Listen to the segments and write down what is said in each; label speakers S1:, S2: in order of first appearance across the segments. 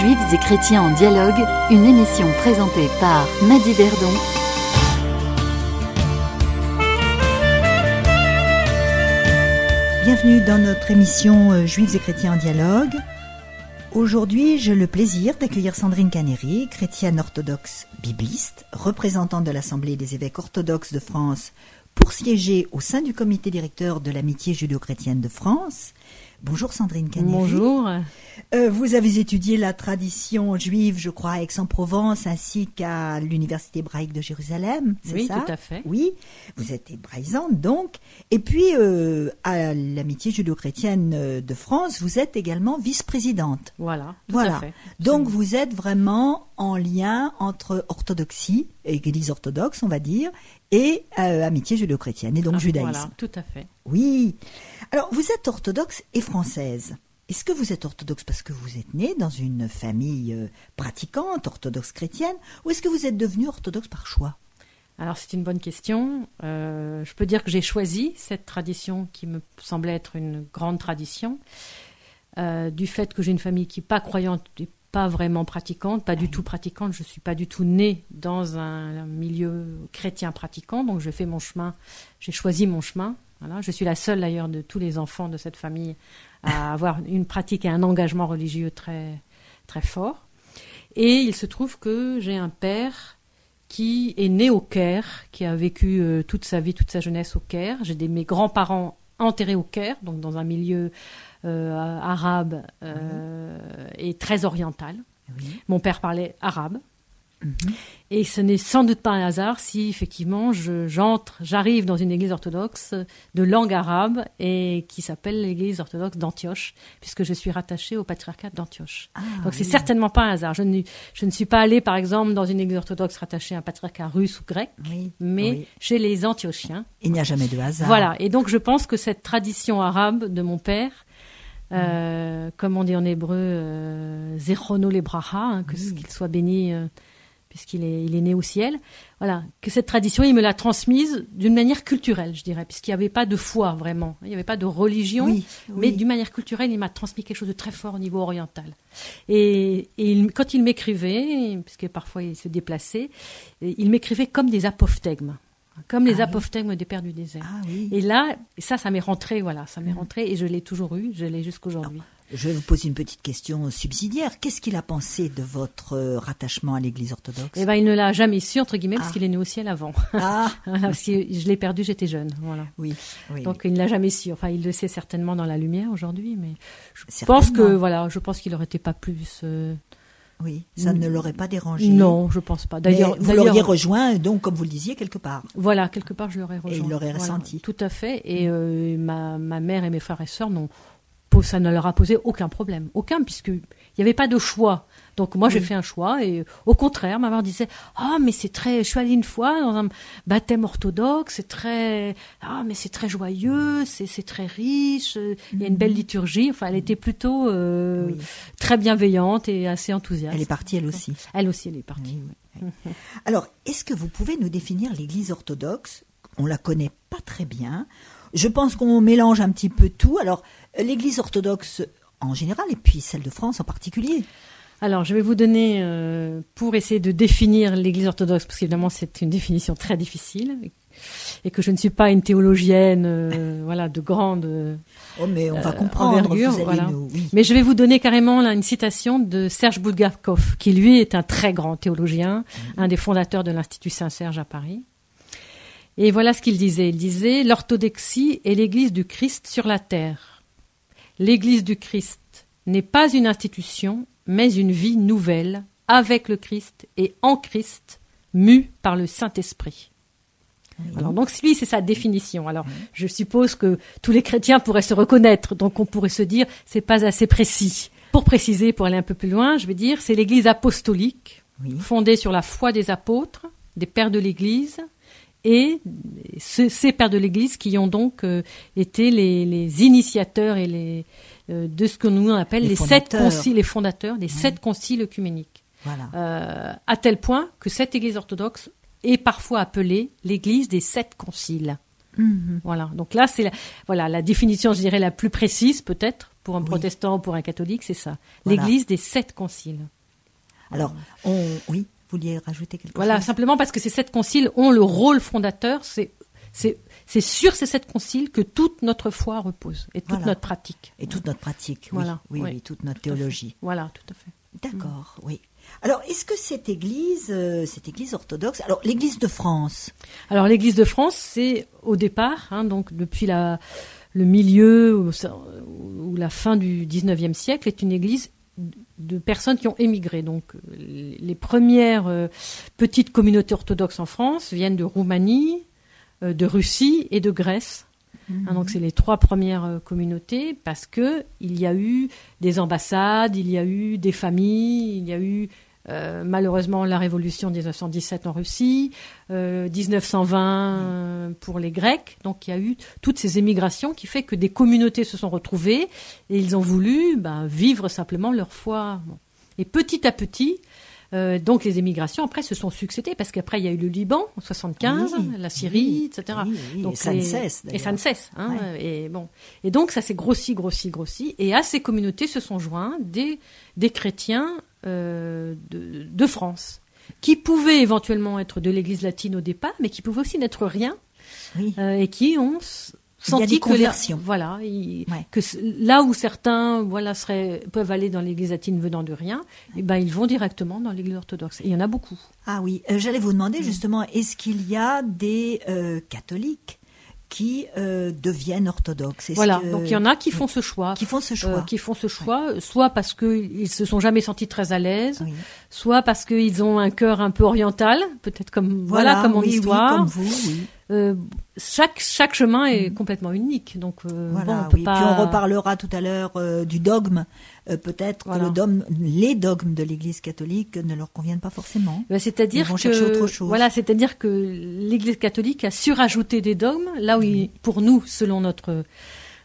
S1: Juifs et chrétiens en dialogue, une émission présentée par Madi Verdon.
S2: Bienvenue dans notre émission euh, Juifs et chrétiens en dialogue. Aujourd'hui, j'ai le plaisir d'accueillir Sandrine Caneri, chrétienne orthodoxe bibliste, représentante de l'Assemblée des évêques orthodoxes de France pour siéger au sein du comité directeur de l'amitié judéo-chrétienne de France. Bonjour Sandrine.
S3: Bonjour.
S2: Euh, vous avez étudié la tradition juive, je crois, à Aix-en-Provence ainsi qu'à l'Université hébraïque de Jérusalem, c'est
S3: Oui,
S2: ça
S3: tout à fait.
S2: Oui, vous êtes hébraïsante donc. Et puis, euh, à l'amitié judéo-chrétienne euh, de France, vous êtes également vice-présidente.
S3: Voilà, tout
S2: Voilà.
S3: à fait.
S2: Donc vous êtes vraiment en lien entre orthodoxie, église orthodoxe on va dire, et euh, amitié judéo-chrétienne, et donc
S3: Ah,
S2: judaïsme.
S3: Voilà, tout à fait.
S2: Oui. Alors vous êtes orthodoxe et française. Est-ce que vous êtes orthodoxe parce que vous êtes née dans une famille euh, pratiquante, orthodoxe chrétienne, ou est-ce que vous êtes devenue orthodoxe par choix?
S3: Alors c'est une bonne question. Euh, je peux dire que j'ai choisi cette tradition qui me semblait être une grande tradition, euh, du fait que j'ai une famille qui n'est pas croyante et pas vraiment pratiquante, pas du tout pratiquante. Je suis pas du tout née dans un, milieu chrétien pratiquant, donc j'ai fait mon chemin, j'ai choisi mon chemin. Voilà. Je suis la seule d'ailleurs de tous les enfants de cette famille à avoir une pratique et un engagement religieux très très fort. Et il se trouve que j'ai un père qui est né au Caire, qui a vécu euh, toute sa vie, toute sa jeunesse au Caire. J'ai des, mes grands-parents enterrés au Caire, donc dans un milieu arabe euh, et très oriental.
S2: Oui.
S3: Mon père parlait arabe.
S2: Mhm.
S3: Et ce n'est sans doute pas un hasard si effectivement je- j'entre, j'arrive dans une église orthodoxe de langue arabe et qui s'appelle l'église orthodoxe d'Antioche, puisque je suis rattachée au patriarcat d'Antioche.
S2: Ah,
S3: Donc c'est
S2: oui.
S3: certainement pas un hasard. Je ne, je ne suis pas allée par exemple dans une église orthodoxe rattachée à un patriarcat russe ou grec,
S2: Oui,
S3: mais
S2: oui.
S3: chez les Antiochiens.
S2: Il n'y a jamais de hasard.
S3: Voilà. Et donc je pense que cette tradition arabe de mon père, euh, comme on dit en hébreu, euh, Zechono lebracha, hein, que
S2: Oui.
S3: qu'il soit béni euh, puisqu'il est, il est né au ciel. Voilà, que cette tradition, il me l'a transmise d'une manière culturelle, je dirais, puisqu'il n'y avait pas de foi vraiment, il n'y avait pas de religion,
S2: Oui,
S3: mais d'une manière culturelle, il m'a transmis quelque chose de très fort au niveau oriental. Et, et il- quand il m'écrivait, puisque parfois il se déplaçait, il m'écrivait comme des apophthegmes, comme les
S2: Ah oui.
S3: apophthegmes des pères du désert.
S2: Ah oui.
S3: Et là, ça, ça m'est rentré, voilà, ça m'est rentré et je l'ai toujours eu, je l'ai jusqu'aujourd'hui.
S2: Je vais vous poser une petite question subsidiaire. Qu'est-ce qu'il a pensé de votre euh, rattachement à l'église orthodoxe?
S3: Eh ben, il ne l'a jamais su, entre guillemets,
S2: Ah.
S3: parce qu'il est né au ciel avant.
S2: Ah,
S3: Voilà, parce que je l'ai perdu, j'étais jeune, voilà.
S2: oui, oui.
S3: Donc il ne l'a jamais su. Enfin, il le sait certainement dans la lumière aujourd'hui, mais je pense que voilà, je pense qu'il aurait été pas plus. euh,
S2: oui, ça ne l'aurait pas dérangé.
S3: Non, je pense pas. D'ailleurs,
S2: vous l'auriez rejoint, donc, comme vous le disiez, quelque part.
S3: Voilà, quelque part, je l'aurais rejoint.
S2: il l'aurait
S3: Voilà,
S2: ressenti.
S3: Tout à fait. Et euh, ma, ma mère et mes frères et sœurs n'ont ça ne leur a posé aucun problème, aucun, puisque il n'y avait pas de choix. Donc moi j'ai fait un choix et au contraire ma mère disait ah mais c'est très je suis allée une fois dans un baptême orthodoxe c'est très ah mais c'est très joyeux c'est très riche il y a une belle liturgie enfin elle était plutôt euh,
S2: Oui.
S3: très bienveillante et assez enthousiaste
S2: Elle est partie, elle aussi.
S3: elle aussi elle est partie
S2: oui. Alors, est-ce que vous pouvez nous définir l'église orthodoxe? On la connaît pas très bien. Je pense qu'on mélange un petit peu tout. Alors, l'église orthodoxe en général et puis celle de France en particulier.
S3: Alors, je vais vous donner, euh, pour essayer de définir l'Église orthodoxe, parce qu'évidemment c'est une définition très difficile, et que je ne suis pas une théologienne, euh, voilà, de grande. euh,
S2: Oh, mais on va
S3: Euh,
S2: comprendre.
S3: envergure,
S2: vous allez
S3: voilà.
S2: nous- oui.
S3: Mais je vais vous donner carrément là une citation de Serge Bulgakov, qui lui est un très grand théologien, un des fondateurs de l'Institut Saint-Serge à Paris. Et voilà ce qu'il disait. Il disait l'orthodoxie est l'Église du Christ sur la terre. L'Église du Christ n'est pas une institution, mais une vie nouvelle, avec le Christ et en Christ, mue par le Saint-Esprit. Alors donc lui c'est sa définition. Alors je suppose que tous les chrétiens pourraient se reconnaître, donc on pourrait se dire c'est pas assez précis. Pour préciser, pour aller un peu plus loin, je vais dire c'est l'Église apostolique
S2: Oui.
S3: fondée sur la foi des apôtres, des pères de l'Église et ce- ces pères de l'Église qui ont donc euh, été les, les initiateurs et les euh, de ce que nous on appelle
S2: Les
S3: les, sept conciles, les fondateurs des sept conciles œcuméniques.
S2: Voilà.
S3: Euh, à tel point que cette Église orthodoxe est parfois appelée l'Église des sept conciles.
S2: Mhm.
S3: Voilà. Donc là, c'est la, voilà la définition, je dirais la plus précise peut-être pour un
S2: Oui.
S3: protestant ou pour un catholique, c'est ça.
S2: Voilà.
S3: L'Église des sept conciles.
S2: Alors, on, oui, vouliez rajouter quelque
S3: Voilà,
S2: chose
S3: simplement parce que ces sept conciles ont le rôle fondateur. C'est c'est c'est sur ces sept conciles que toute notre foi repose et toute
S2: Voilà.
S3: notre pratique.
S2: Et toute notre pratique, oui,
S3: Voilà,
S2: oui,
S3: oui.
S2: oui, toute notre
S3: Tout
S2: théologie.
S3: Voilà, tout à fait.
S2: D'accord, oui. Alors, est-ce que cette église, euh, cette église orthodoxe, alors l'église de France,
S3: Alors l'Église de France, c'est au départ, hein, donc depuis la, le milieu ou, ou la fin du 19e siècle, est une église de personnes qui ont émigré. Donc euh, les premières euh, petites communautés orthodoxes en France viennent de Roumanie, euh, de Russie et de Grèce. Hein, donc c'est les trois premières euh, communautés parce que il y a eu des ambassades, il y a eu des familles, il y a eu euh, malheureusement la révolution de 1917 en Russie, euh, 1920 euh, pour les Grecs. Donc il y a eu toutes ces émigrations qui fait que des communautés se sont retrouvées et ils ont voulu ben, vivre simplement leur foi. Bon. Et petit à petit, euh, donc les émigrations après se sont succédées parce qu'après il y a eu le Liban en 75,
S2: Oui,
S3: la Syrie,
S2: oui,
S3: etc.
S2: oui,
S3: Donc
S2: et ça
S3: les-
S2: ne cesse.
S3: Et ça ne cesse. Hein,
S2: Ouais.
S3: et, bon. et donc ça s'est grossi, grossi, grossi. Et à ces communautés se sont joints des, des chrétiens euh, de, de France, qui pouvaient éventuellement être de l'Église latine au départ, mais qui pouvaient aussi n'être rien,
S2: Oui.
S3: euh, et qui ont senti que
S2: conversions.
S3: voilà,
S2: Ouais.
S3: que là où certains voilà seraient peuvent aller dans l'Église latine venant de rien, eh ben ils vont directement dans l'Église orthodoxe. Et il y en a beaucoup.
S2: Ah oui, euh, j'allais vous demander
S3: Mm.
S2: justement, est-ce qu'il y a des euh, catholiques qui euh, deviennent orthodoxes
S3: Voilà.
S2: que-
S3: Donc il y en a qui font ce choix.
S2: qui font ce
S3: euh,
S2: choix.
S3: qui font ce choix, euh, soit parce qu'ils se sont jamais sentis très à l'aise,
S2: Oui.
S3: soit parce qu'ils ont un cœur un peu oriental, peut-être comme voilà, comme mon
S2: oui, oui,
S3: histoire.
S2: comme vous, oui.
S3: Euh, chaque chaque chemin est complètement unique, donc euh,
S2: Voilà,
S3: bon, on peut
S2: oui.
S3: pas.
S2: Puis on reparlera tout à l'heure euh, du dogme. Peut-être
S3: Voilà.
S2: que le dogme, les dogmes de l'Église catholique ne leur conviennent pas forcément.
S3: Ben, c'est-à-dire que
S2: autre chose.
S3: voilà, c'est-à-dire que l'Église catholique a surajouté des dogmes là où, il- pour nous, selon notre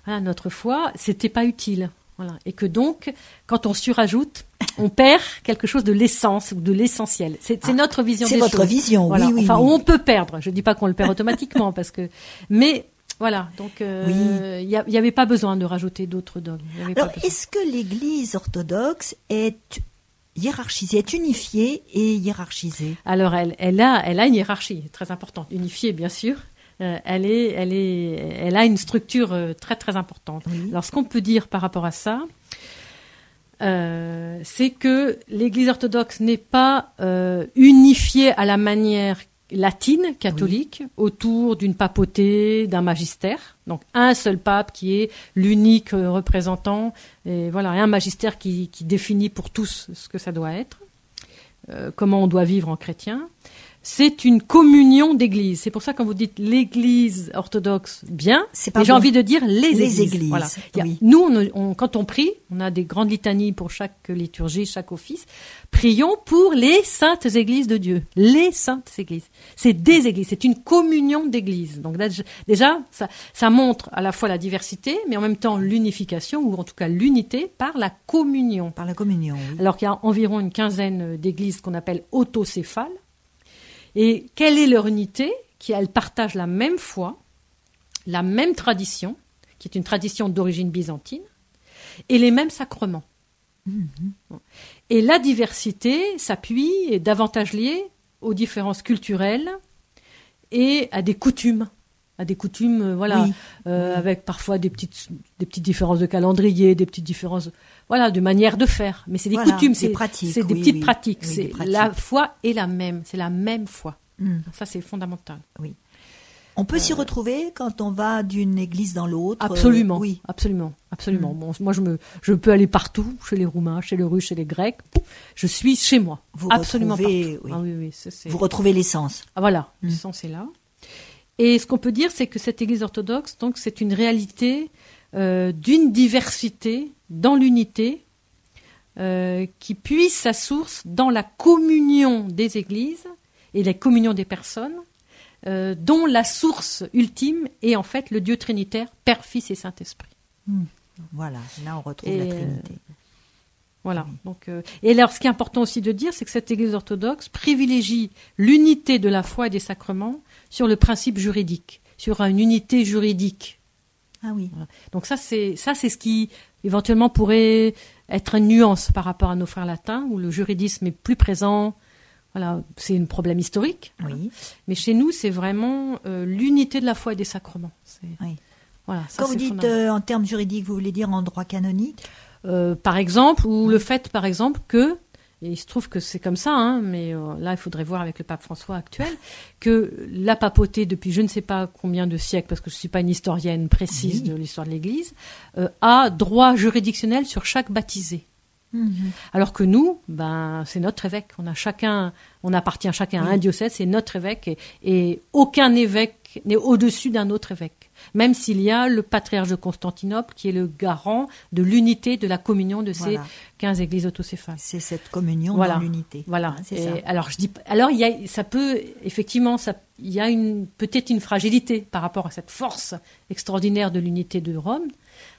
S3: voilà, notre foi, c'était pas utile. Voilà, et que donc, quand on surajoute, on perd quelque chose de l'essence ou de l'essentiel. C'est
S2: Ah,
S3: notre vision
S2: C'est votre vision,
S3: Voilà.
S2: oui, oui.
S3: enfin,
S2: oui.
S3: on peut perdre. Je dis pas qu'on le perd automatiquement parce que, mais voilà. Donc, euh,
S2: Oui.
S3: il n'y avait pas besoin de rajouter d'autres dogmes.
S2: Alors, est-ce que l'Église orthodoxe est hiérarchisée, est unifiée et hiérarchisée?
S3: Alors, elle, elle a, elle a une hiérarchie très importante, unifiée bien sûr. Euh, elle est, elle est, elle a une structure euh, très très importante.
S2: Oui.
S3: Alors, ce qu'on peut dire par rapport à ça, euh, c'est que l'Église orthodoxe n'est pas euh, unifiée à la manière latine, catholique, autour d'une papauté, d'un magistère. Donc un seul pape qui est l'unique représentant, et voilà, et un magistère qui, qui définit pour tous ce que ça doit être, euh, comment on doit vivre en chrétien. C'est une communion d'églises. C'est pour ça quand vous dites l'Église orthodoxe, bien,
S2: C'est
S3: j'ai envie de dire les,
S2: Les
S3: églises.
S2: églises,
S3: Voilà.
S2: Oui.
S3: Nous, on, on- quand on prie, on a des grandes litanies pour chaque liturgie, chaque office. Prions pour les saintes églises de Dieu. Les saintes églises. C'est des églises. C'est une communion d'églises. Donc là, déjà, ça, ça montre à la fois la diversité, mais en même temps l'unification, ou en tout cas l'unité, par la communion.
S2: par la communion oui.
S3: Alors qu'il y a environ une quinzaine d'églises qu'on appelle autocéphales. Et quelle est leur unité Qui elles partagent la même foi, la même tradition, qui est une tradition d'origine byzantine, et les mêmes sacrements. Et la diversité s'appuie, est davantage liée aux différences culturelles et à des coutumes. À des coutumes, euh, voilà,
S2: Oui.
S3: euh, avec parfois des petites, des petites différences de calendrier, des petites différences, voilà, de manière de faire. Mais c'est des
S2: Voilà,
S3: coutumes,
S2: des
S3: c'est
S2: pratiques,
S3: c'est des
S2: oui,
S3: petites
S2: oui.
S3: pratiques.
S2: Oui,
S3: c'est la foi est la même, c'est la même foi.
S2: Mm.
S3: Ça, c'est fondamental.
S2: On peut s'y retrouver quand on va d'une église dans l'autre euh,
S3: Absolument,
S2: Oui.
S3: absolument, absolument.
S2: Mm.
S3: Bon, moi, je me, je peux aller partout, chez les Roumains, chez les Russes, chez les Grecs. Je suis chez moi,
S2: Vous
S3: absolument
S2: retrouvez,
S3: partout.
S2: oui.
S3: Ah oui, oui, ça,
S2: Vous retrouvez l'essence.
S3: Ah, voilà,
S2: Mm.
S3: le sens est là. Et ce qu'on peut dire, c'est que cette Église orthodoxe, donc, c'est une réalité euh, d'une diversité dans l'unité euh, qui puise sa source dans la communion des Églises et la communion des personnes, euh, dont la source ultime est en fait le Dieu trinitaire, Père, Fils et Saint-Esprit.
S2: Voilà, là on retrouve
S3: Et,
S2: la
S3: euh,
S2: Trinité.
S3: Voilà. Donc, et alors, ce qui est important aussi de dire, c'est que cette Église orthodoxe privilégie l'unité de la foi et des sacrements sur le principe juridique, sur une unité juridique.
S2: Ah oui.
S3: Donc ça, c'est ça, c'est ce qui éventuellement pourrait être une nuance par rapport à nos frères latins, où le juridisme est plus présent. Voilà, c'est un problème historique.
S2: Oui.
S3: Mais chez nous, c'est vraiment euh, l'unité de la foi et des sacrements.
S2: Oui.
S3: Voilà, ça,
S2: Quand vous dites euh, en termes juridiques, vous voulez dire en droit canonique?
S3: Euh, par exemple, ou le fait, par exemple, que, et il se trouve que c'est comme ça, hein, mais euh, là, il faudrait voir avec le pape François actuel, que la papauté, depuis je ne sais pas combien de siècles, parce que je ne suis pas une historienne précise de l'histoire de l'Église, euh, a droit juridictionnel sur chaque baptisé. Alors que nous, ben, c'est notre évêque. On a chacun, on appartient chacun à un diocèse, c'est notre évêque, et, et aucun évêque n'est au-dessus d'un autre évêque. Même s'il y a le patriarche de Constantinople qui est le garant de l'unité de la communion de ces
S2: Voilà.
S3: 15 églises autocéphales.
S2: C'est cette communion
S3: Voilà.
S2: dans l'unité.
S3: Voilà.
S2: Hein, c'est
S3: Et
S2: ça.
S3: alors je dis, alors il y a, ça peut effectivement, ça, il y a une peut-être une fragilité par rapport à cette force extraordinaire de l'unité de Rome.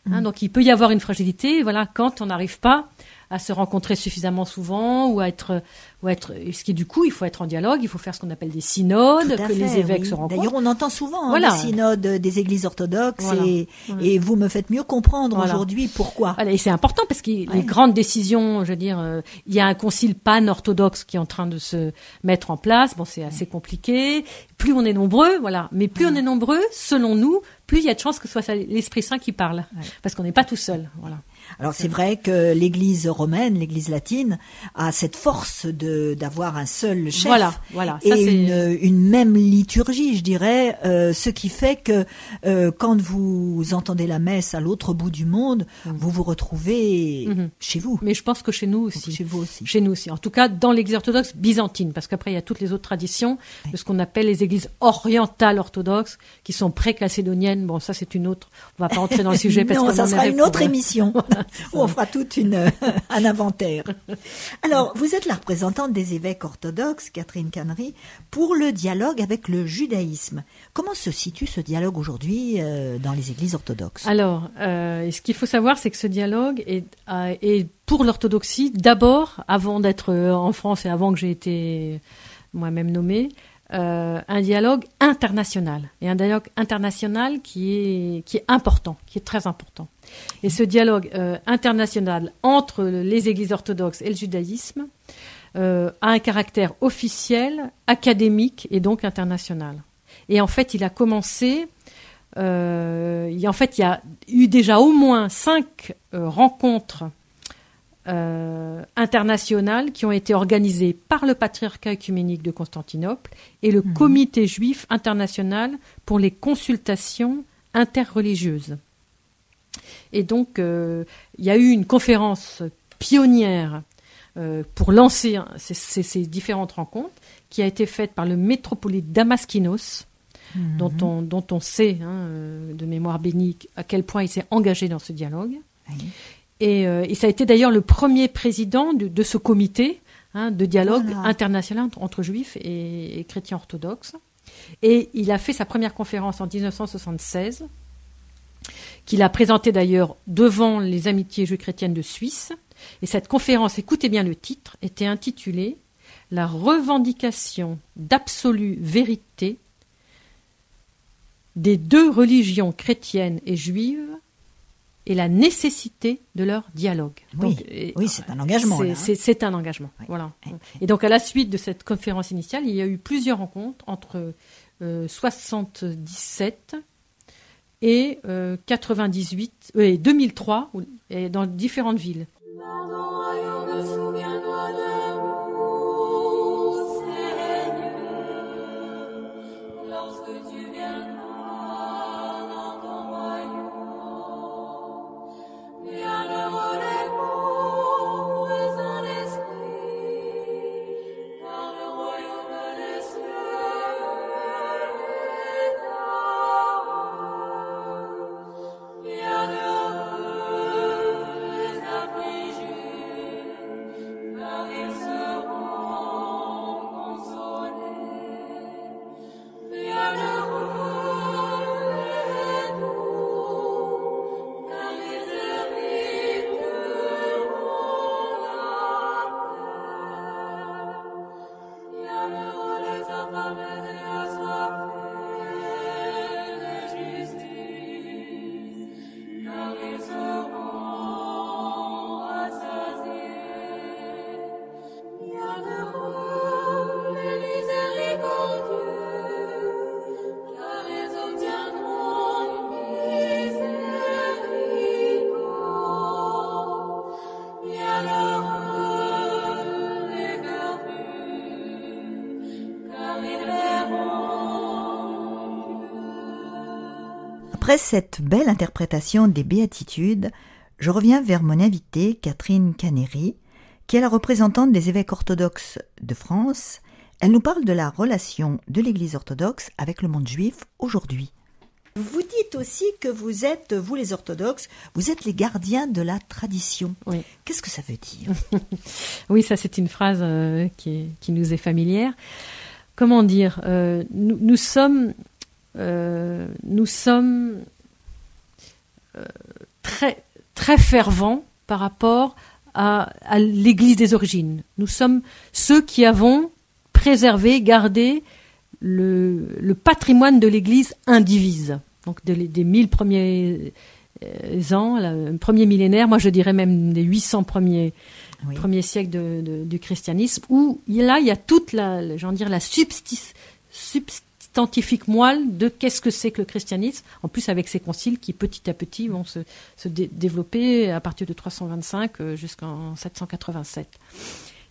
S2: Mm.
S3: Hein, Donc il peut y avoir une fragilité, voilà, quand on n'arrive pas à se rencontrer suffisamment souvent ou à être, ou à être, ce qui du coup, il faut être en dialogue, il faut faire ce qu'on appelle des synodes, que les évêques
S2: oui.
S3: se rencontrent.
S2: D'ailleurs, on entend souvent hein,
S3: Voilà.
S2: le synode des églises orthodoxes
S3: Voilà.
S2: et,
S3: Voilà.
S2: et vous me faites mieux comprendre aujourd'hui pourquoi.
S3: Voilà, et c'est important parce que
S2: Ouais.
S3: les grandes décisions, je veux dire, euh, il y a un concile pan-orthodoxe qui est en train de se mettre en place. Bon, c'est assez compliqué. Plus on est nombreux, voilà. Mais plus on est nombreux, selon nous, plus il y a de chances que ce soit l'Esprit Saint qui parle. Parce qu'on n'est pas tout seul, voilà.
S2: Alors c'est vrai que l'Église romaine, l'Église latine, a cette force de d'avoir un seul chef
S3: Voilà, voilà. Ça,
S2: et
S3: c'est-
S2: une, une même liturgie, je dirais, euh, ce qui fait que euh, quand vous entendez la messe à l'autre bout du monde, vous vous retrouvez
S3: Mhm.
S2: chez vous,
S3: Mais je pense que chez nous aussi.
S2: chez vous aussi.
S3: Chez nous aussi. En tout cas, dans l'Église orthodoxe byzantine, parce qu'après, il y a toutes les autres traditions de ce qu'on appelle les églises orientales orthodoxes, qui sont pré-chalcédoniennes. Bon, ça, c'est une autre. On va pas entrer dans le sujet parce
S2: non,
S3: qu'on
S2: ça sera une
S3: pour-
S2: autre émission on fera toute une un inventaire. Alors, vous êtes la représentante des évêques orthodoxes, Catherine Cannery, pour le dialogue avec le judaïsme. Comment se situe ce dialogue aujourd'hui euh, dans les églises orthodoxes?
S3: Alors, euh, ce qu'il faut savoir, c'est que ce dialogue est, est pour l'orthodoxie, d'abord, avant d'être euh, en France et avant que j'ai été moi-même nommée, euh, un dialogue international. Et un dialogue international qui est, important, qui est très important. Et ce dialogue euh, international entre les églises orthodoxes et le judaïsme euh, a un caractère officiel, académique et donc international. Et en fait, il a commencé en fait, il y a eu déjà au moins cinq rencontres euh, internationales qui ont été organisées par le patriarcat œcuménique de Constantinople et le comité juif international pour les consultations interreligieuses. Et donc, euh, il y a eu une conférence pionnière euh, pour lancer ces, ces- ces différentes rencontres qui a été faite par le métropolite Damaskinos, dont, on, dont on sait, hein, de mémoire bénie, à quel point il s'est engagé dans ce dialogue. Et, euh, et ça a été d'ailleurs le premier président de, de ce comité hein, de dialogue
S2: Voilà.
S3: international entre, entre juifs et, et chrétiens orthodoxes. Et il a fait sa première conférence en 1976, qu'il a présentée d'ailleurs devant les amitiés juives chrétiennes de Suisse. Et cette conférence, écoutez bien le titre, était intitulée La revendication d'absolue vérité des deux religions chrétiennes et juives et la nécessité de leur dialogue.
S2: Oui,
S3: et-
S2: oui, c'est un engagement,
S3: c'est-
S2: hein.
S3: Un engagement.
S2: Oui,
S3: Voilà. Et donc, à la suite de cette conférence initiale, il y a eu plusieurs rencontres entre euh, 77 et euh, 98 euh, et 2003 où- et dans différentes villes.
S2: Après cette belle interprétation des béatitudes, je reviens vers mon invitée Catherine Canéry, qui est la représentante des évêques orthodoxes de France. Elle nous parle de la relation de l'Église orthodoxe avec le monde juif aujourd'hui. Vous dites aussi que vous êtes, vous les orthodoxes, vous êtes les gardiens de la tradition.
S3: Oui.
S2: Qu'est-ce que ça veut dire?
S3: Oui, ça c'est une phrase euh, qui, est- qui nous est familière. Comment dire euh, nous, nous sommes, nous sommes euh, très, très fervents par rapport à, à l'Église des origines. Nous sommes ceux qui avons préservé, gardé le, le patrimoine de l'Église indivise. Donc de des mille premiers euh, ans, le premier millénaire, moi je dirais même des 800 premiers
S2: Oui.
S3: premier siècle de- de- du christianisme, où là, il y a toute la, dire, la substis- substantifique moelle de qu'est-ce que c'est que le christianisme, en plus avec ces conciles qui petit à petit vont se, se dé- développer à partir de 325 euh, jusqu'en 787.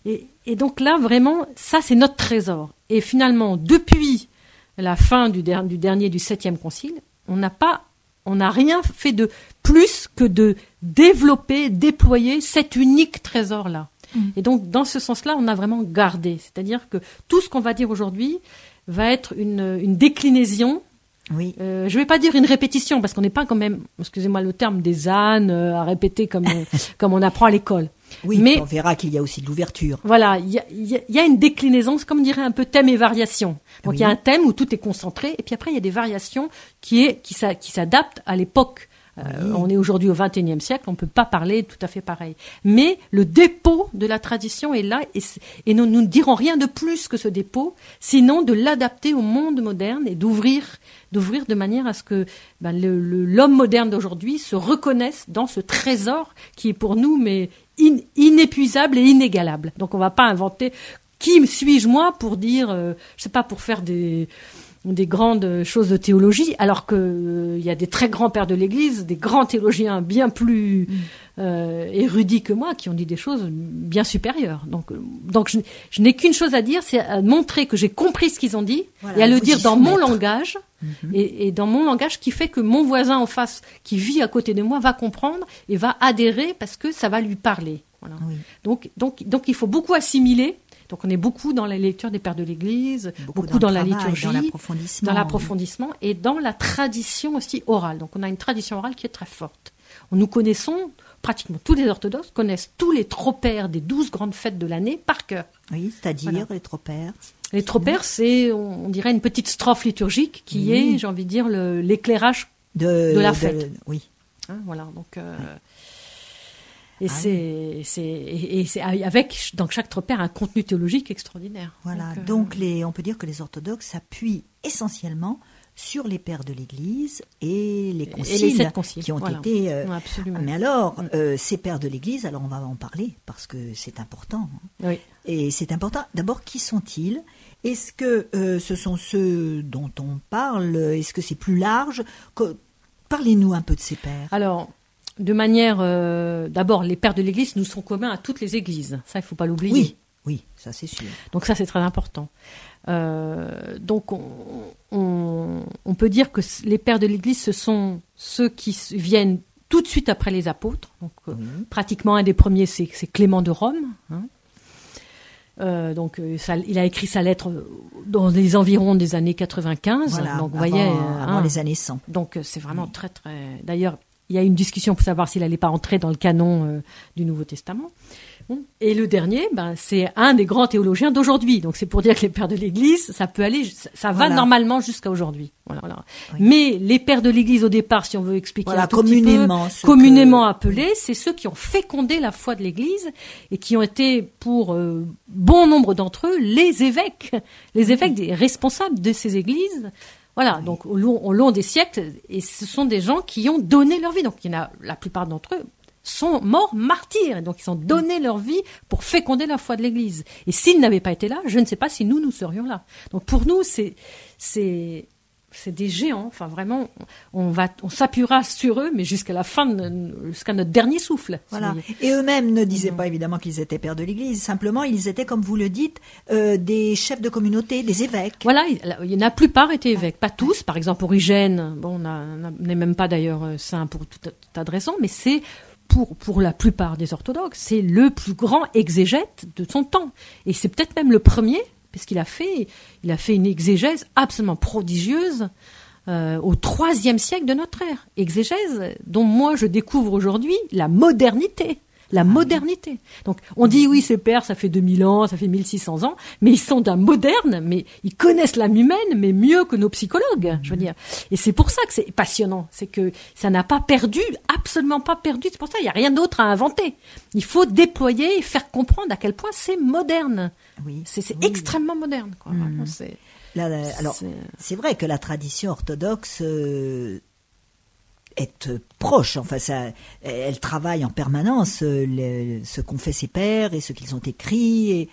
S3: Et, et donc là, vraiment, ça c'est notre trésor. Et finalement, depuis la fin du, der- du dernier, du septième concile, on n'a pas, on n'a rien fait de plus que de développer, déployer cet unique trésor-là. Et donc, dans ce sens-là, on a vraiment gardé. C'est-à-dire que tout ce qu'on va dire aujourd'hui va être une, une déclinaison.
S2: Oui.
S3: Euh, je ne vais pas dire une répétition, parce qu'on n'est pas quand même, excusez-moi le terme, des ânes euh, à répéter comme, euh, comme on apprend à l'école.
S2: Oui,
S3: Mais-
S2: on verra qu'il y a aussi de l'ouverture.
S3: Voilà, il y a, y y une déclinaison, c'est comme on dirait un peu thème et variation. Donc
S2: Oui.
S3: il y a un thème où tout est concentré, et puis après il y a des variations qui, est, qui, qui s'adaptent à l'époque. Euh,
S2: Oui.
S3: On est aujourd'hui au XXIe siècle, on ne peut pas parler tout à fait pareil. Mais le dépôt de la tradition est là, et, nous nous ne dirons rien de plus que ce dépôt, sinon de l'adapter au monde moderne et d'ouvrir, d'ouvrir de manière à ce que ben, l'homme moderne d'aujourd'hui se reconnaisse dans ce trésor qui est pour nous mais in- inépuisable et inégalable. Donc on va pas inventer qui suis-je moi pour dire, euh, je sais pas, pour faire des des grandes choses de théologie, alors que euh, y a des très grands pères de l'Église, des grands théologiens bien plus euh, érudits que moi, qui ont dit des choses bien supérieures. Donc, euh, donc je, je n'ai qu'une chose à dire, c'est à montrer que j'ai compris ce qu'ils ont dit
S2: Voilà,
S3: et à le dire dans mon langage et, et dans mon langage qui fait que mon voisin en face, qui vit à côté de moi, va comprendre et va adhérer parce que ça va lui parler. Voilà.
S2: Oui.
S3: Donc, donc, donc il faut beaucoup assimiler. Donc on est beaucoup dans la lecture des pères de l'Église, beaucoup, dans, la
S2: travail,
S3: liturgie,
S2: dans l'approfondissement.
S3: dans l'approfondissement et dans la tradition aussi orale. Donc on a une tradition orale qui est très forte. Nous connaissons, pratiquement tous les orthodoxes connaissent tous les tropères des douze grandes fêtes de l'année par cœur.
S2: Oui, c'est-à-dire
S3: Voilà.
S2: les tropères.
S3: Les tropères, c'est, on dirait, une petite strophe liturgique qui
S2: Oui.
S3: est, j'ai envie de dire, le- l'éclairage
S2: De,
S3: De la fête.
S2: oui.
S3: Hein, voilà, donc. euh, et
S2: Ah
S3: c'est, c'est avec dans chaque tropère un contenu théologique extraordinaire.
S2: Voilà.
S3: euh,
S2: Donc, les, on peut dire que les orthodoxes s'appuient essentiellement sur les pères de l'Église et les
S3: et
S2: conciles,
S3: les sept conciles,
S2: qui ont
S3: voilà.
S2: été. euh,
S3: absolument.
S2: mais alors,
S3: Mm.
S2: euh, ces pères de l'Église, alors on va en parler parce que c'est important. hein.
S3: Oui.
S2: Et c'est important. D'abord, qui sont-ils? Est-ce que euh, ce sont ceux dont on parle? Est-ce que c'est plus large? Parlez-nous un peu de ces pères.
S3: Alors, de manière, euh, d'abord, les pères de l'Église nous sont communs à toutes les églises. Ça, il faut pas l'oublier.
S2: Oui, oui, ça c'est sûr.
S3: Donc ça, c'est très important. Euh, donc on, on- on peut dire que les pères de l'Église, ce sont ceux qui viennent tout de suite après les apôtres. Donc, euh, pratiquement un des premiers, c'est Clément de Rome. hein. Euh, donc, ça- il a écrit sa lettre dans les environs des années 95.
S2: Voilà,
S3: donc, vous
S2: avant,
S3: voyez,
S2: avant
S3: hein.
S2: les années 100.
S3: Donc c'est vraiment très très. D'ailleurs, il y a une discussion pour savoir s'il n'allait pas entrer dans le canon euh, du Nouveau Testament. Et le dernier, ben, c'est un des grands théologiens d'aujourd'hui. Donc c'est pour dire que les pères de l'Église, ça peut aller, ça, ça va normalement jusqu'à aujourd'hui. Voilà, voilà.
S2: Oui.
S3: Mais les pères de l'Église au départ, si on veut expliquer un tout petit peu,
S2: communément.
S3: communément
S2: que-
S3: appelés, c'est ceux qui ont fécondé la foi de l'Église et qui ont été, pour euh, bon nombre d'entre eux, les évêques, les évêques des responsables de ces églises. Voilà, donc au long, au long des siècles, et ce sont des gens qui ont donné leur vie. Donc il y en a, la plupart d'entre eux sont morts martyrs, et donc ils ont donné leur vie pour féconder la foi de l'Église. Et s'ils n'avaient pas été là, je ne sais pas si nous, nous serions là. Donc pour nous, c'est, c'est, des géants. Enfin, vraiment, on va, on s'appuiera sur eux, mais jusqu'à la fin, jusqu'à notre dernier souffle.
S2: Voilà. Et eux-mêmes ne disaient
S3: Mhm.
S2: pas évidemment qu'ils étaient pères de l'Église. Simplement, ils étaient, comme vous le dites, euh, des chefs de communauté, des évêques.
S3: Voilà, il y en a la plupart étaient évêques, pas tous. Par exemple, Origène, bon, on n'est même pas d'ailleurs euh, saint pour tout, tout raisons, mais c'est pour, pour la plupart des orthodoxes, c'est le plus grand exégète de son temps. Et c'est peut-être même le premier, puisqu'il a fait, il a fait une exégèse absolument prodigieuse euh, au troisième siècle de notre ère. Exégèse dont moi je découvre aujourd'hui la modernité. La modernité. Donc, on dit oui, ces pères, ça fait 2000 ans, ça fait 1600 ans, mais ils sont d'un moderne, mais ils connaissent l'âme humaine, mais mieux que nos psychologues, je veux dire. Et c'est pour ça que c'est passionnant. C'est que ça n'a pas perdu, absolument pas perdu. C'est pour ça qu'il n'y a rien d'autre à inventer. Il faut déployer et faire comprendre à quel point c'est moderne.
S2: Oui.
S3: C'est
S2: Oui.
S3: extrêmement moderne, quoi. Vraiment, c'est-
S2: Là, là, alors,
S3: c'est-
S2: c'est vrai que la tradition orthodoxe euh, euh, proche. Enfin, ça, elle travaille en permanence euh, ce qu'ont fait ses pères et ce qu'ils ont écrit.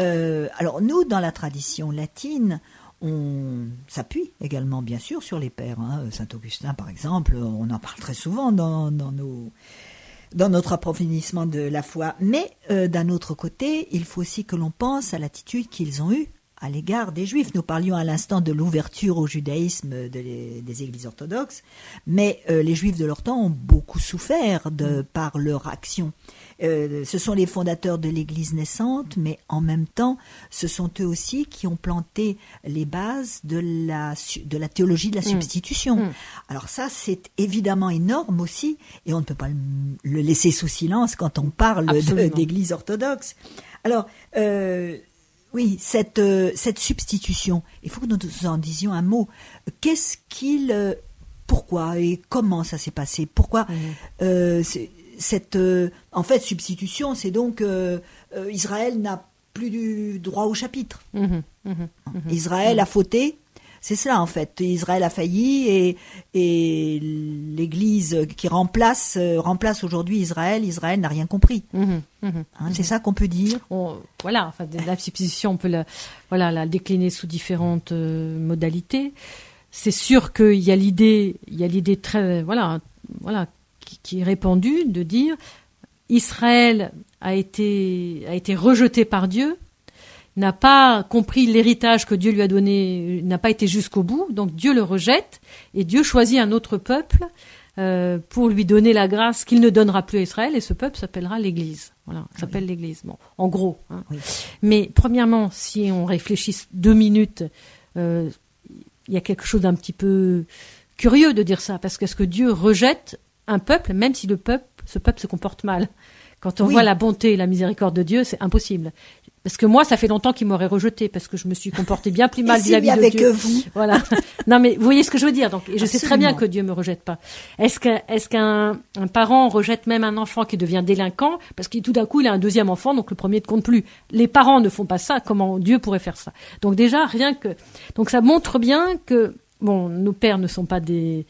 S2: Euh, alors, nous, dans la tradition latine, on s'appuie également, bien sûr, sur les pères. hein. Saint Augustin, par exemple, on en parle très souvent dans, dans nos dans notre approfondissement de la foi. Mais euh, d'un autre côté, il faut aussi que l'on pense à l'attitude qu'ils ont eue à l'égard des Juifs. Nous parlions à l'instant de l'ouverture au judaïsme de les- des églises orthodoxes, mais euh, les Juifs de leur temps ont beaucoup souffert de, par leur action. Euh, ce sont les fondateurs de l'Église naissante, mais en même temps, ce sont eux aussi qui ont planté les bases de la, de la théologie de la substitution.
S3: Mm.
S2: Alors ça, c'est évidemment énorme aussi, et on ne peut pas le, le laisser sous silence quand on parle d'Église orthodoxe. Alors, euh, oui, cette, euh, cette substitution, il faut que nous en disions un mot. Qu'est-ce qu'il... euh, pourquoi et comment ça s'est passé? Pourquoi euh, cette... en fait, substitution, c'est donc... Israël n'a plus du droit au chapitre.
S3: Mhm, mhm.
S2: Israël a fauté. C'est cela en fait. Israël a failli et, et l'Église qui remplace euh, remplace aujourd'hui Israël. Israël n'a rien compris.
S3: Mhm, mhm.
S2: Hein, C'est ça qu'on peut dire.
S3: On- voilà, enfin, la substitution, on peut la, voilà, la décliner sous différentes euh, modalités. C'est sûr qu'il y a l'idée, il y a l'idée très, voilà, voilà, qui, qui est répandue de dire Israël a été, a été rejeté par Dieu, n'a pas compris l'héritage que Dieu lui a donné, n'a pas été jusqu'au bout, donc Dieu le rejette et Dieu choisit un autre peuple euh, pour lui donner la grâce qu'il ne donnera plus à Israël et ce peuple s'appellera l'Église. Voilà, s'appelle l'Église. Bon, en gros. hein.
S2: Oui.
S3: Mais premièrement, si on réfléchit deux minutes, euh, il y a quelque chose d'un petit peu curieux de dire ça, parce que ce que Dieu rejette un peuple, même si le peuple, ce peuple se comporte mal. Quand on
S2: Oui.
S3: voit la bonté et la miséricorde de Dieu, c'est impossible. Parce que moi, ça fait longtemps qu'il m'aurait rejeté, parce que je me suis comporté bien plus mal vis-à-vis de Dieu.
S2: que vous
S3: Voilà. Non, mais vous voyez ce que je veux dire. Donc, et je sais très bien que Dieu me rejette pas. Est-ce que, est-ce qu'un un parent rejette même un enfant qui devient délinquant? Parce que tout d'un coup il a un deuxième enfant, donc le premier ne compte plus. Les parents ne font pas ça. Comment Dieu pourrait faire ça? Donc déjà rien que, donc ça montre bien que bon, nos pères ne sont pas des,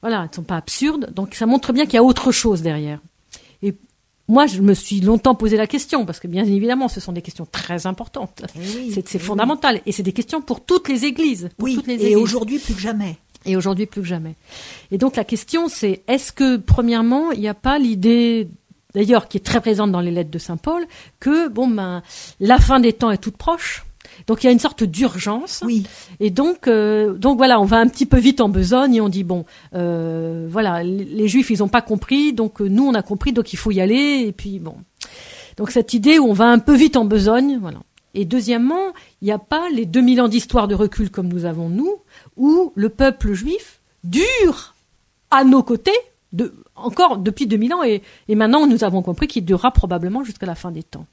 S3: voilà, ne sont pas absurdes. Donc ça montre bien qu'il y a autre chose derrière. Et moi, je me suis longtemps posé la question parce que bien évidemment, ce sont des questions très importantes.
S2: Eh oui,
S3: C'est
S2: eh oui.
S3: fondamental et c'est des questions pour toutes les églises. Pour
S2: Oui,
S3: toutes les
S2: et
S3: églises.
S2: aujourd'hui plus que jamais.
S3: Et aujourd'hui plus que jamais. Et donc la question c'est est-ce que premièrement il n'y a pas l'idée d'ailleurs qui est très présente dans les lettres de saint Paul que bon ben la fin des temps est toute proche. Donc il y a une sorte d'urgence.
S2: Oui,
S3: Et donc, euh, donc voilà, on va un petit peu vite en besogne et on dit bon, euh, voilà, les, Juifs ils ont pas compris, donc euh, nous on a compris, donc il faut y aller. Et puis bon, donc cette idée où on va un peu vite en besogne, voilà. Et deuxièmement, il n'y a pas les 2000 ans d'histoire de recul comme nous avons nous, où le peuple juif dure à nos côtés de, encore depuis 2000 ans et, et maintenant nous avons compris qu'il durera probablement jusqu'à la fin des temps.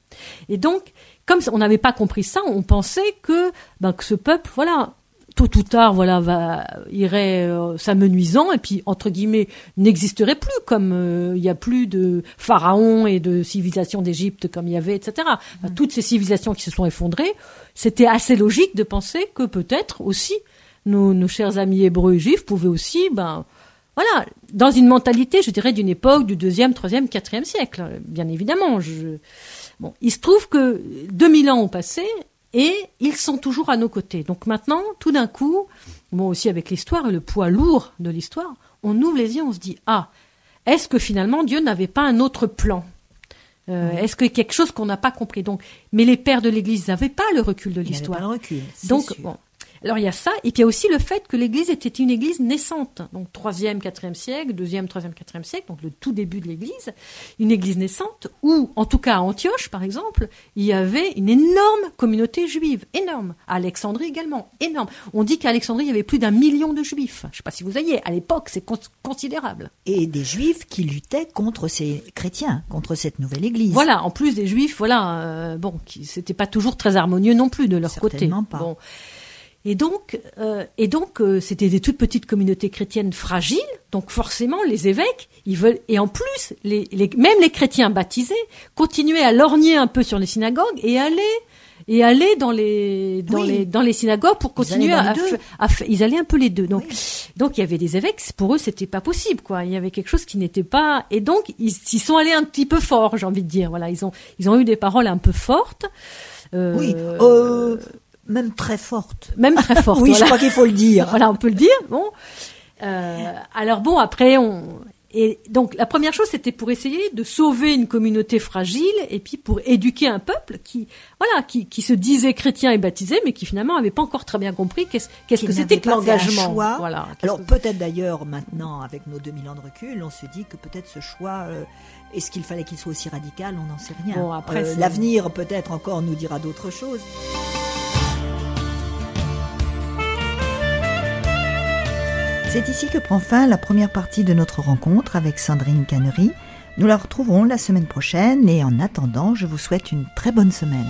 S3: Et donc, comme on n'avait pas compris ça, on pensait que, ben, que ce peuple, voilà, tôt ou tard, voilà, va, irait euh, s'amenuisant et puis, entre guillemets, n'existerait plus comme euh, il y a plus de pharaons et de civilisations d'Égypte comme il y avait, etc. Toutes ces civilisations qui se sont effondrées, c'était assez logique de penser que peut-être aussi nos, nos chers amis hébreux et juifs pouvaient aussi, ben, voilà, dans une mentalité, je dirais, d'une époque du deuxième, troisième, quatrième siècle, bien évidemment. Je... Bon, il se trouve que 2000 ans ont passé et ils sont toujours à nos côtés. Donc maintenant, tout d'un coup, bon aussi avec l'histoire et le poids lourd de l'histoire, on ouvre les yeux, on se dit ah, est-ce que finalement Dieu n'avait pas un autre plan? Euh, Est-ce que quelque chose qu'on n'a pas compris? Donc, mais les pères de l'Église n'avaient pas le recul de l'histoire. Donc, bon. Alors il y a ça, et puis il y a aussi le fait que l'Église était une Église naissante, donc troisième, quatrième siècle, deuxième, troisième, quatrième siècle, donc le tout début de l'Église, une Église naissante où, en tout cas à Antioche par exemple, il y avait une énorme communauté juive, énorme. À Alexandrie également, énorme. On dit qu'à Alexandrie il y avait plus d'un million de juifs. Je ne sais pas si vous voyez, à l'époque c'est con- considérable.
S2: Et des juifs qui luttaient contre ces chrétiens, contre cette nouvelle église.
S3: Voilà, en plus des juifs, voilà, euh, bon, qui c'était pas toujours très harmonieux non plus de leur côté.
S2: Pas.
S3: Bon. Et donc, euh, et donc, euh, c'était des toutes petites communautés chrétiennes fragiles. Donc, forcément, les évêques, ils veulent, et en plus, les, les- même les chrétiens baptisés continuaient à lorgner un peu sur les synagogues et aller et aller dans les dans
S2: Oui.
S3: les dans les synagogues pour continuer à, à ils allaient un peu les deux. Donc,
S2: Oui.
S3: donc il y avait des évêques, pour eux c'était pas possible quoi. Il y avait quelque chose qui n'était pas et donc ils, ils sont allés un petit peu fort, j'ai envie de dire. Voilà, ils ont ils ont eu des paroles un peu fortes. Euh,
S2: Oui, euh, même très forte.
S3: même très fortes.
S2: oui,
S3: voilà.
S2: je crois qu'il faut le dire.
S3: Voilà, on peut le dire. Bon. Euh, alors bon, après on et donc la première chose c'était pour essayer de sauver une communauté fragile et puis pour éduquer un peuple qui voilà qui, qui se disait chrétien et baptisé mais qui finalement avait pas encore très bien compris qu'est-ce qu'est-ce que c'était que l'engagement. Voilà.
S2: Alors
S3: que-
S2: peut-être d'ailleurs maintenant, avec nos 2000 ans de recul, on se dit que peut-être ce choix, euh, est-ce qu'il fallait qu'il soit aussi radical? On n'en sait rien.
S3: Bon, après,
S2: Euh, L'avenir peut-être encore nous dira d'autres choses. C'est ici que prend fin la première partie de notre rencontre avec Sandrine Cannery. Nous la retrouverons la semaine prochaine et en attendant, je vous souhaite une très bonne semaine.